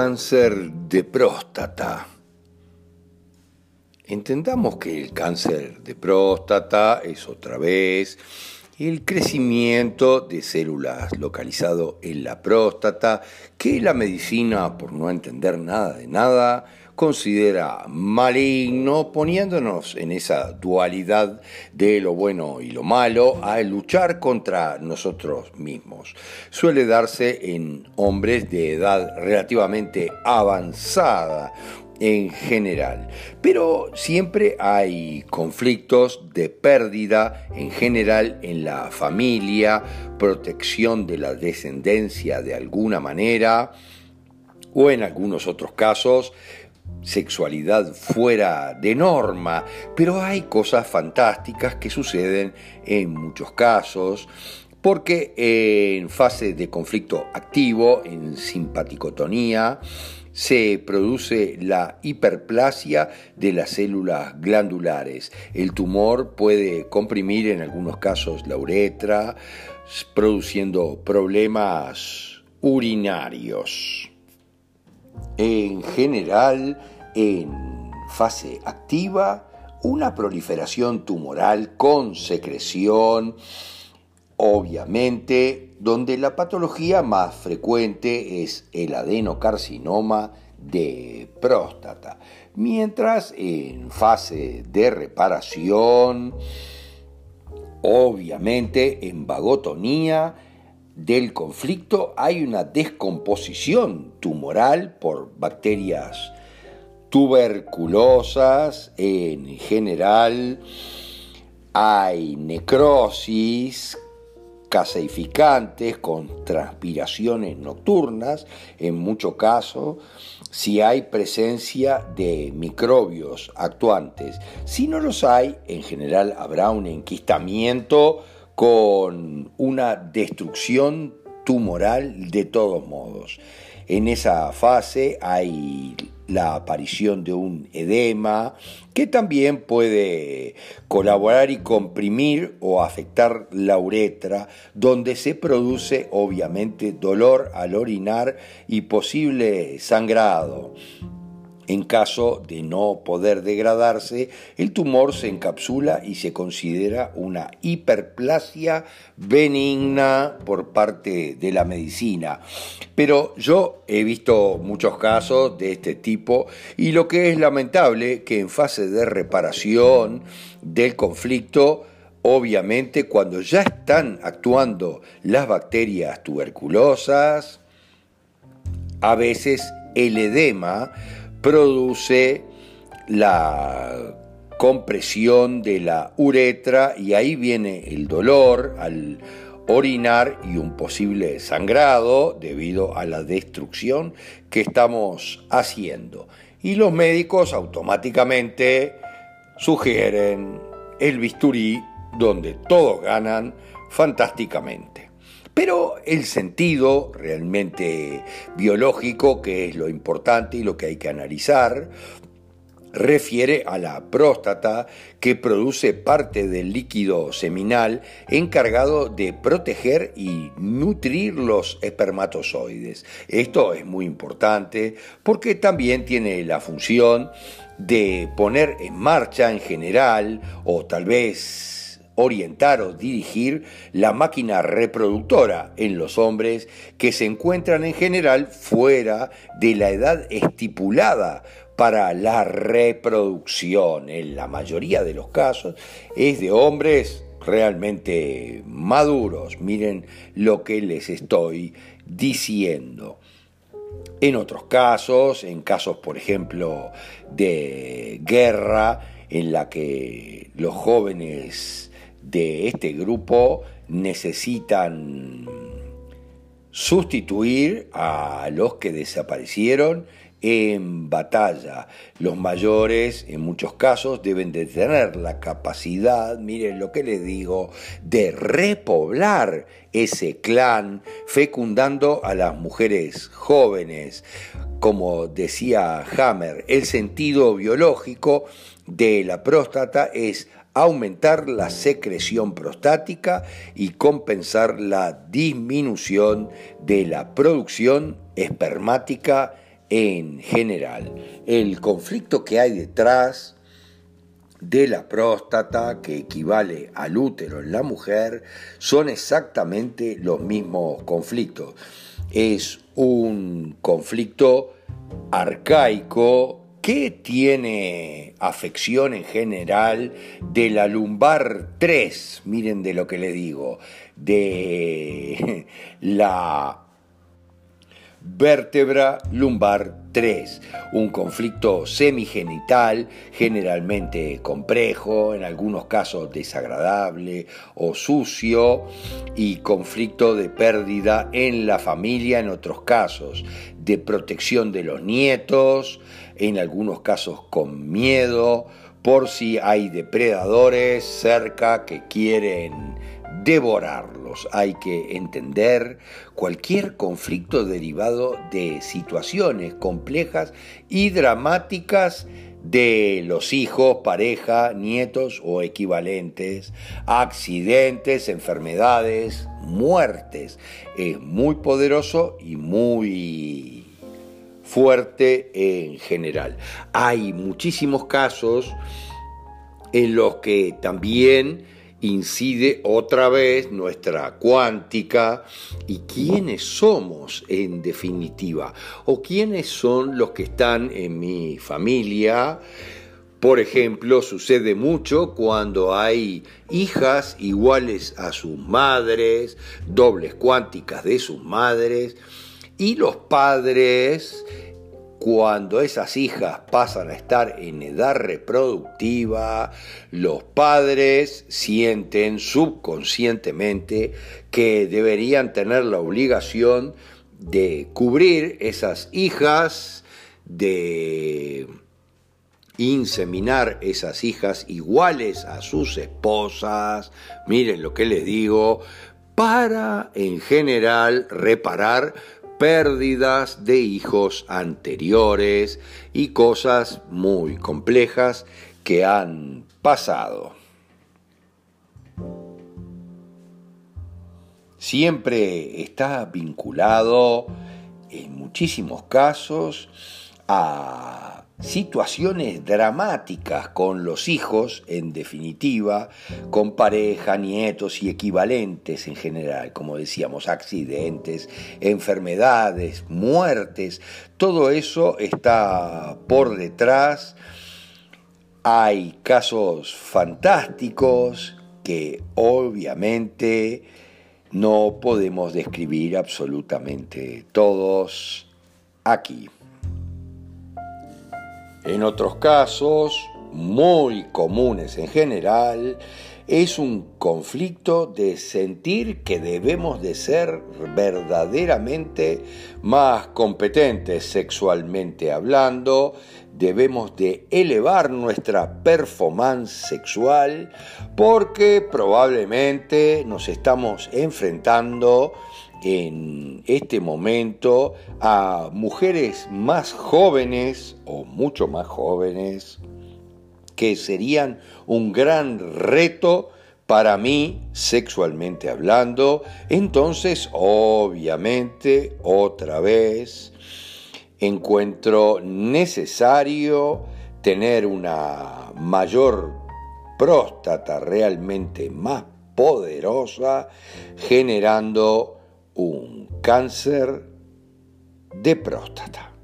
Cáncer de próstata. Entendamos que el cáncer de próstata es otra vez el crecimiento de células localizado en la próstata que la medicina, por no entender nada de nada, considera maligno, poniéndonos en esa dualidad de lo bueno y lo malo a luchar contra nosotros mismos. Suele darse en hombres de edad relativamente avanzada, en general. Pero siempre hay conflictos de pérdida en general en la familia, protección de la descendencia de alguna manera, o en algunos otros casos sexualidad fuera de norma, pero hay cosas fantásticas que suceden en muchos casos, porque en fase de conflicto activo, en simpaticotonía, se produce la hiperplasia de las células glandulares. El tumor puede comprimir en algunos casos la uretra, produciendo problemas urinarios. En general, en fase activa, una proliferación tumoral con secreción, obviamente, donde la patología más frecuente es el adenocarcinoma de próstata, mientras en fase de reparación, obviamente en vagotonía, del conflicto hay una descomposición tumoral por bacterias tuberculosas en general, hay necrosis, caseificantes con transpiraciones nocturnas, en mucho caso, si hay presencia de microbios actuantes. Si no los hay, en general habrá un enquistamiento con una destrucción tumoral de todos modos. En esa fase hay la aparición de un edema que también puede colaborar y comprimir o afectar la uretra, donde se produce obviamente dolor al orinar y posible sangrado. En caso de no poder degradarse, el tumor se encapsula y se considera una hiperplasia benigna por parte de la medicina. Pero yo he visto muchos casos de este tipo y lo que es lamentable que en fase de reparación del conflicto, obviamente cuando ya están actuando las bacterias tuberculosas, a veces el edema produce la compresión de la uretra y ahí viene el dolor al orinar y un posible sangrado debido a la destrucción que estamos haciendo. Y los médicos automáticamente sugieren el bisturí donde todos ganan fantásticamente. Pero el sentido realmente biológico, que es lo importante y lo que hay que analizar, refiere a la próstata que produce parte del líquido seminal encargado de proteger y nutrir los espermatozoides. Esto es muy importante porque también tiene la función de poner en marcha en general o tal vez orientar o dirigir la máquina reproductora en los hombres que se encuentran en general fuera de la edad estipulada para la reproducción. En la mayoría de los casos es de hombres realmente maduros. Miren lo que les estoy diciendo. En otros casos, en casos por ejemplo de guerra, en la que los jóvenes de este grupo necesitan sustituir a los que desaparecieron en batalla. Los mayores, en muchos casos, deben de tener la capacidad, miren lo que les digo, de repoblar ese clan, fecundando a las mujeres jóvenes. Como decía Hammer, el sentido biológico de la próstata es aumentar la secreción prostática y compensar la disminución de la producción espermática en general. El conflicto que hay detrás de la próstata, que equivale al útero en la mujer, son exactamente los mismos conflictos. Es un conflicto arcaico que tiene afección en general de la lumbar 3, miren de lo que le digo, de la vértebra lumbar 3, un conflicto semigenital generalmente complejo, en algunos casos desagradable o sucio, y conflicto de pérdida en la familia en otros casos, de protección de los nietos, en algunos casos con miedo, por si hay depredadores cerca que quieren devorarlos. Hay que entender cualquier conflicto derivado de situaciones complejas y dramáticas de los hijos, pareja, nietos o equivalentes, accidentes, enfermedades, muertes. Es muy poderoso y muy fuerte en general. Hay muchísimos casos en los que también incide otra vez nuestra cuántica y quiénes somos en definitiva o quiénes son los que están en mi familia. Por ejemplo, sucede mucho cuando hay hijas iguales a sus madres, dobles cuánticas de sus madres, y los padres cuando esas hijas pasan a estar en edad reproductiva, los padres sienten subconscientemente que deberían tener la obligación de cubrir esas hijas, de inseminar esas hijas iguales a sus esposas, miren lo que les digo, para en general reparar pérdidas de hijos anteriores y cosas muy complejas que han pasado. Siempre está vinculado en muchísimos casos a situaciones dramáticas con los hijos, en definitiva, con pareja, nietos y equivalentes en general, como decíamos, accidentes, enfermedades, muertes, todo eso está por detrás. Hay casos fantásticos que obviamente no podemos describir absolutamente todos aquí. En otros casos, muy comunes en general, es un conflicto de sentir que debemos de ser verdaderamente más competentes sexualmente hablando, debemos de elevar nuestra performance sexual porque probablemente nos estamos enfrentando en este momento a mujeres más jóvenes o mucho más jóvenes que serían un gran reto para mí sexualmente hablando, entonces obviamente otra vez encuentro necesario tener una mayor próstata realmente más poderosa generando un cáncer de próstata.